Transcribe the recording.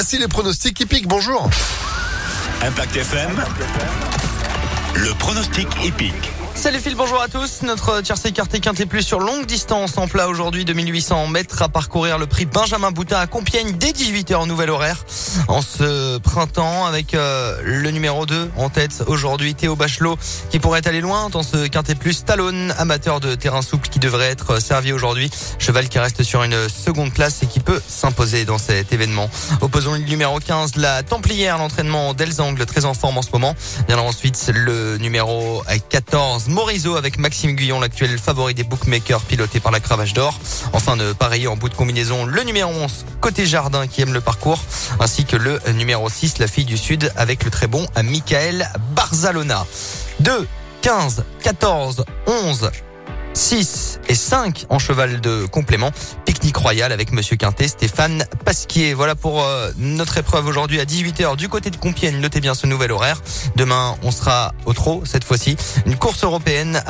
Voici les pronostics hippiques. Bonjour. Impact FM. Le pronostic épique. Salut Phil, bonjour à tous. Notre tiercé écarté quinté plus sur longue distance en plat aujourd'hui, 2800 mètres à parcourir le prix Benjamin Boutin à Compiègne dès 18h en nouvel horaire. En ce printemps avec euh, le numéro 2 en tête aujourd'hui, Théo Bachelot qui pourrait aller loin dans ce quinté plus Talon, amateur de terrain souple qui devrait être servi aujourd'hui. Cheval qui reste sur une seconde place et qui peut s'imposer dans cet événement. Opposons le numéro 15, la Templière, l'entraînement d'Elzangle, très en forme en ce moment. Viendra ensuite le numéro 14, Morisot avec Maxime Guyon, l'actuel favori des bookmakers piloté par la cravache d'or. Enfin de pareil en bout de combinaison, le numéro 11 côté jardin qui aime le parcours, ainsi que le numéro 6, la fille du Sud avec le très bon Michael Barzalona. 2, 15, 14, 11, 6 et 5 en cheval de complément. Pique-nique royal avec Monsieur Quintet, Stéphane Pasquier. Voilà pour euh, notre épreuve aujourd'hui à 18h du côté de Compiègne. Notez bien ce nouvel horaire. Demain, on sera au trot cette fois-ci. Une course européenne